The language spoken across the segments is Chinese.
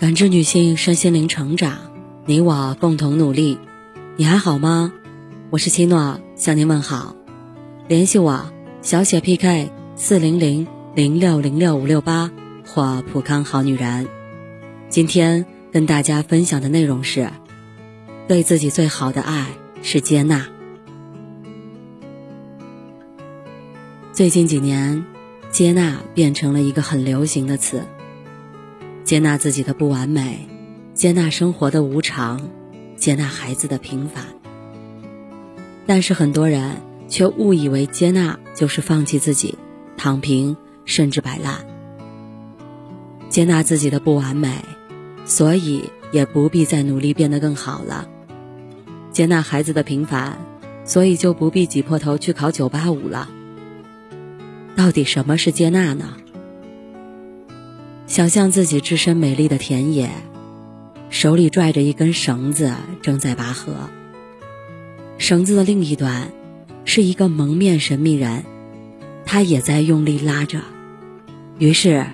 感知女性身心灵成长，你我共同努力。你还好吗？我是七诺，向您问好。联系我：小写 PK 四零零零六零六五六八或普康好女人。今天跟大家分享的内容是：对自己最好的爱是接纳。最近几年，接纳变成了一个很流行的词。接纳自己的不完美，接纳生活的无常，接纳孩子的平凡。但是很多人却误以为接纳就是放弃自己、躺平，甚至摆烂。接纳自己的不完美，所以也不必再努力变得更好了。接纳孩子的平凡，所以就不必挤破头去考九八五了。到底什么是接纳呢？想象自己置身美丽的田野，手里拽着一根绳子，正在拔河。绳子的另一端，是一个蒙面神秘人，他也在用力拉着。于是，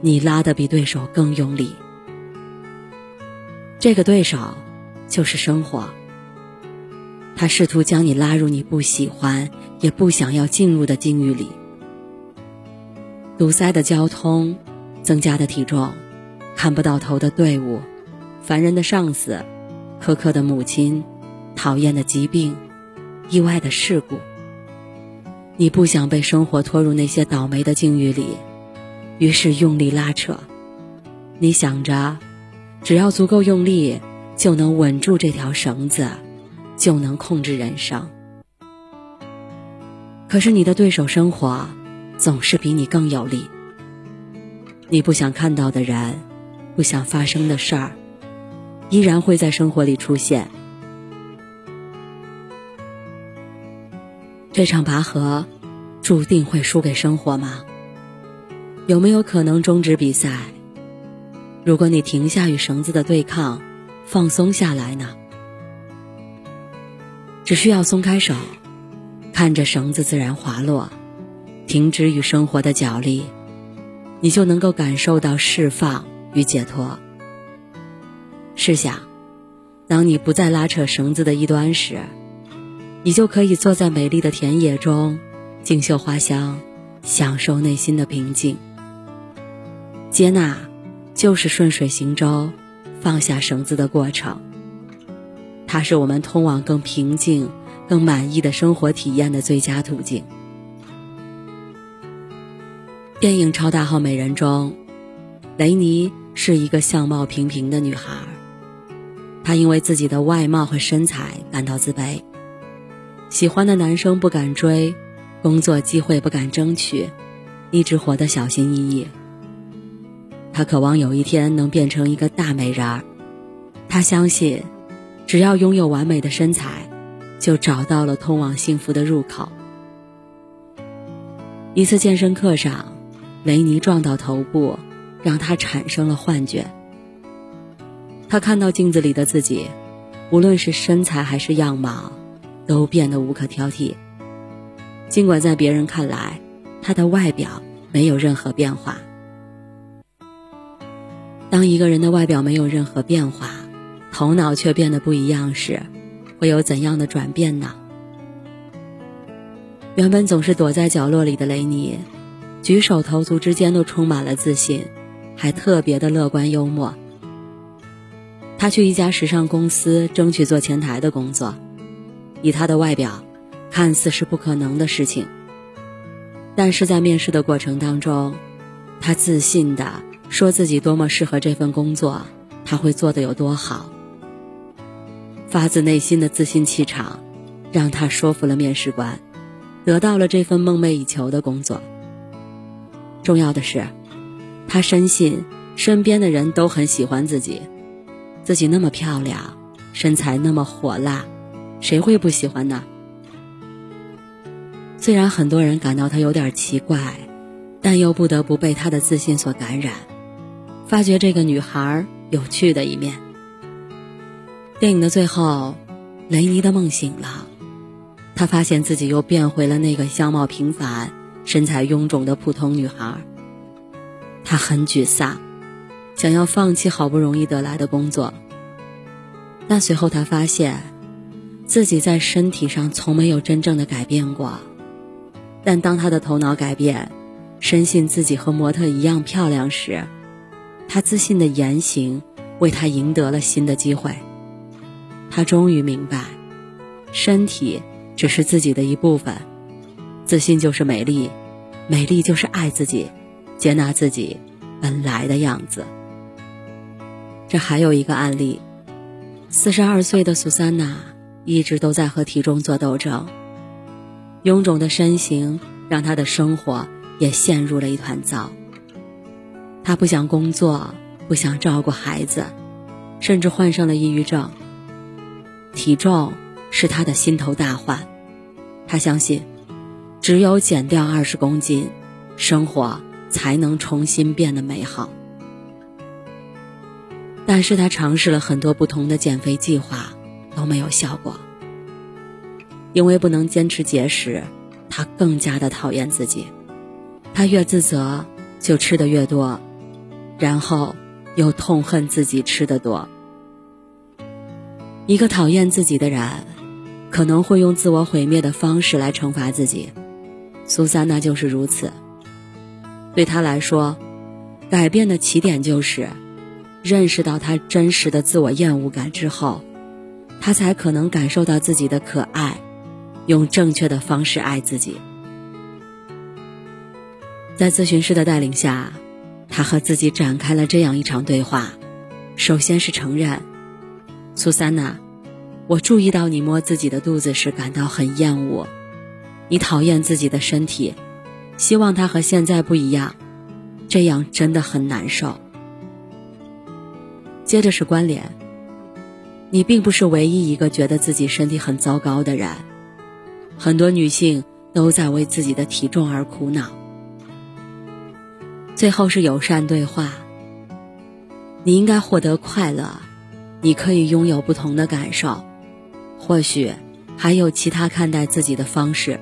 你拉的比对手更用力。这个对手，就是生活。他试图将你拉入你不喜欢也不想要进入的境遇里。堵塞的交通，增加的体重，看不到头的队伍，烦人的上司，苛刻的母亲，讨厌的疾病，意外的事故。你不想被生活拖入那些倒霉的境遇里，于是用力拉扯。你想着，只要足够用力，就能稳住这条绳子，就能控制人生。可是你的对手生活。总是比你更有力。你不想看到的人，不想发生的事儿，依然会在生活里出现。这场拔河，注定会输给生活吗？有没有可能终止比赛？如果你停下与绳子的对抗，放松下来呢？只需要松开手，看着绳子自然滑落。停止与生活的角力，你就能够感受到释放与解脱。试想，当你不再拉扯绳子的一端时，你就可以坐在美丽的田野中，静嗅花香，享受内心的平静。接纳，就是顺水行舟，放下绳子的过程。它是我们通往更平静、更满意的生活体验的最佳途径。电影《超大号美人》中，雷尼是一个相貌平平的女孩。她因为自己的外貌和身材感到自卑，喜欢的男生不敢追，工作机会不敢争取，一直活得小心翼翼。她渴望有一天能变成一个大美人儿。她相信，只要拥有完美的身材，就找到了通往幸福的入口。一次健身课上。雷尼撞到头部，让他产生了幻觉。他看到镜子里的自己，无论是身材还是样貌，都变得无可挑剔。尽管在别人看来，他的外表没有任何变化。当一个人的外表没有任何变化，头脑却变得不一样时，会有怎样的转变呢？原本总是躲在角落里的雷尼。举手投足之间都充满了自信，还特别的乐观幽默。他去一家时尚公司争取做前台的工作，以他的外表，看似是不可能的事情。但是在面试的过程当中，他自信的说自己多么适合这份工作，他会做的有多好。发自内心的自信气场，让他说服了面试官，得到了这份梦寐以求的工作。重要的是，他深信身边的人都很喜欢自己，自己那么漂亮，身材那么火辣，谁会不喜欢呢？虽然很多人感到他有点奇怪，但又不得不被他的自信所感染，发掘这个女孩有趣的一面。电影的最后，雷尼的梦醒了，他发现自己又变回了那个相貌平凡。身材臃肿的普通女孩，她很沮丧，想要放弃好不容易得来的工作。但随后他发现，自己在身体上从没有真正的改变过。但当他的头脑改变，深信自己和模特一样漂亮时，他自信的言行为他赢得了新的机会。他终于明白，身体只是自己的一部分，自信就是美丽，美丽就是爱自己，接纳自己本来的样子。这还有一个案例。四十二岁的苏珊娜一直都在和体重做斗争，臃肿的身形让她的生活也陷入了一团糟。她不想工作，不想照顾孩子，甚至患上了抑郁症。体重是她的心头大患，她相信，只有减掉二十公斤，生活才能重新变得美好。但是他尝试了很多不同的减肥计划，都没有效果。因为不能坚持节食，他更加的讨厌自己。他越自责，就吃的越多，然后又痛恨自己吃的多。一个讨厌自己的人，可能会用自我毁灭的方式来惩罚自己。苏珊娜就是如此。对他来说，改变的起点就是。认识到他真实的自我厌恶感之后，他才可能感受到自己的可爱，用正确的方式爱自己。在咨询师的带领下，他和自己展开了这样一场对话。首先是承认：“苏珊娜，我注意到你摸自己的肚子时感到很厌恶，你讨厌自己的身体，希望它和现在不一样，这样真的很难受。”接着是关联。你并不是唯一一个觉得自己身体很糟糕的人，很多女性都在为自己的体重而苦恼。最后是友善对话。你应该获得快乐，你可以拥有不同的感受，或许还有其他看待自己的方式。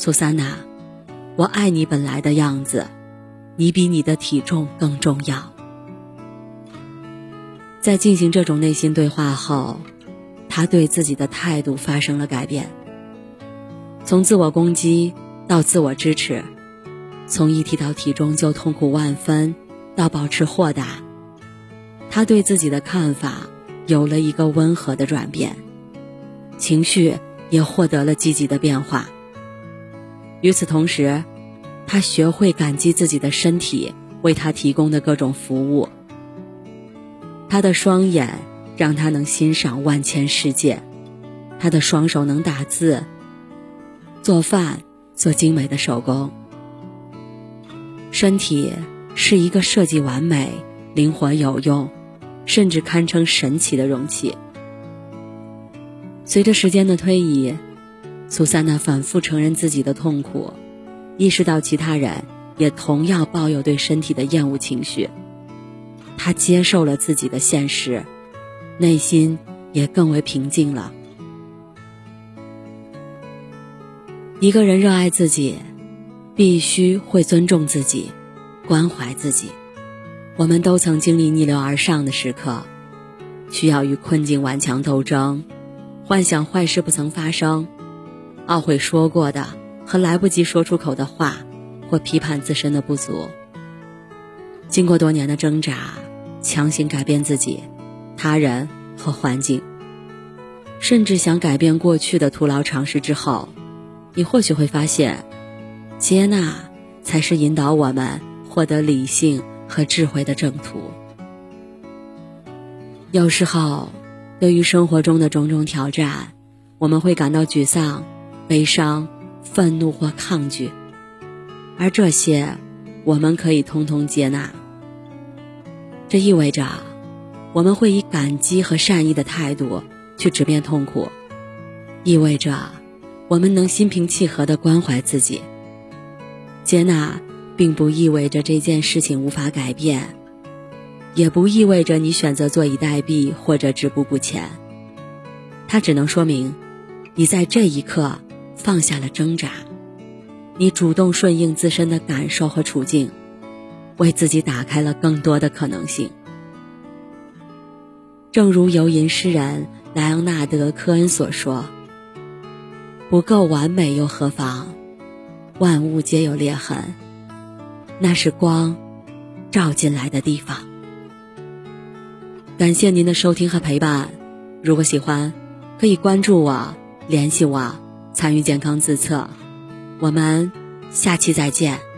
苏珊娜，我爱你本来的样子，你比你的体重更重要。在进行这种内心对话后，他对自己的态度发生了改变。从自我攻击到自我支持，从一提到体重就痛苦万分到保持豁达，他对自己的看法有了一个温和的转变，情绪也获得了积极的变化。与此同时，他学会感激自己的身体为他提供的各种服务。他的双眼让他能欣赏万千世界，他的双手能打字、做饭、做精美的手工。身体是一个设计完美、灵活有用，甚至堪称神奇的容器。随着时间的推移，苏珊娜反复承认自己的痛苦，意识到其他人也同样抱有对身体的厌恶情绪。她接受了自己的现实，内心也更为平静了。一个人热爱自己，必须会尊重自己，关怀自己。我们都曾经历逆流而上的时刻，需要与困境顽强斗争，幻想坏事不曾发生，懊悔说过的和来不及说出口的话，或批判自身的不足。经过多年的挣扎。强行改变自己、他人和环境，甚至想改变过去的徒劳尝试之后，你或许会发现，接纳才是引导我们获得理性和智慧的正途。有时候，对于生活中的种种挑战，我们会感到沮丧、悲伤、愤怒或抗拒，而这些，我们可以通通接纳。这意味着，我们会以感激和善意的态度去直面痛苦，意味着我们能心平气和地关怀自己。接纳并不意味着这件事情无法改变，也不意味着你选择坐以待毙或者止步不前。它只能说明，你在这一刻放下了挣扎，你主动顺应自身的感受和处境。为自己打开了更多的可能性。正如游吟诗人莱昂纳德·科恩所说：“不够完美又何妨？万物皆有裂痕，那是光照进来的地方。”感谢您的收听和陪伴。如果喜欢，可以关注我、联系我、参与健康自测。我们下期再见。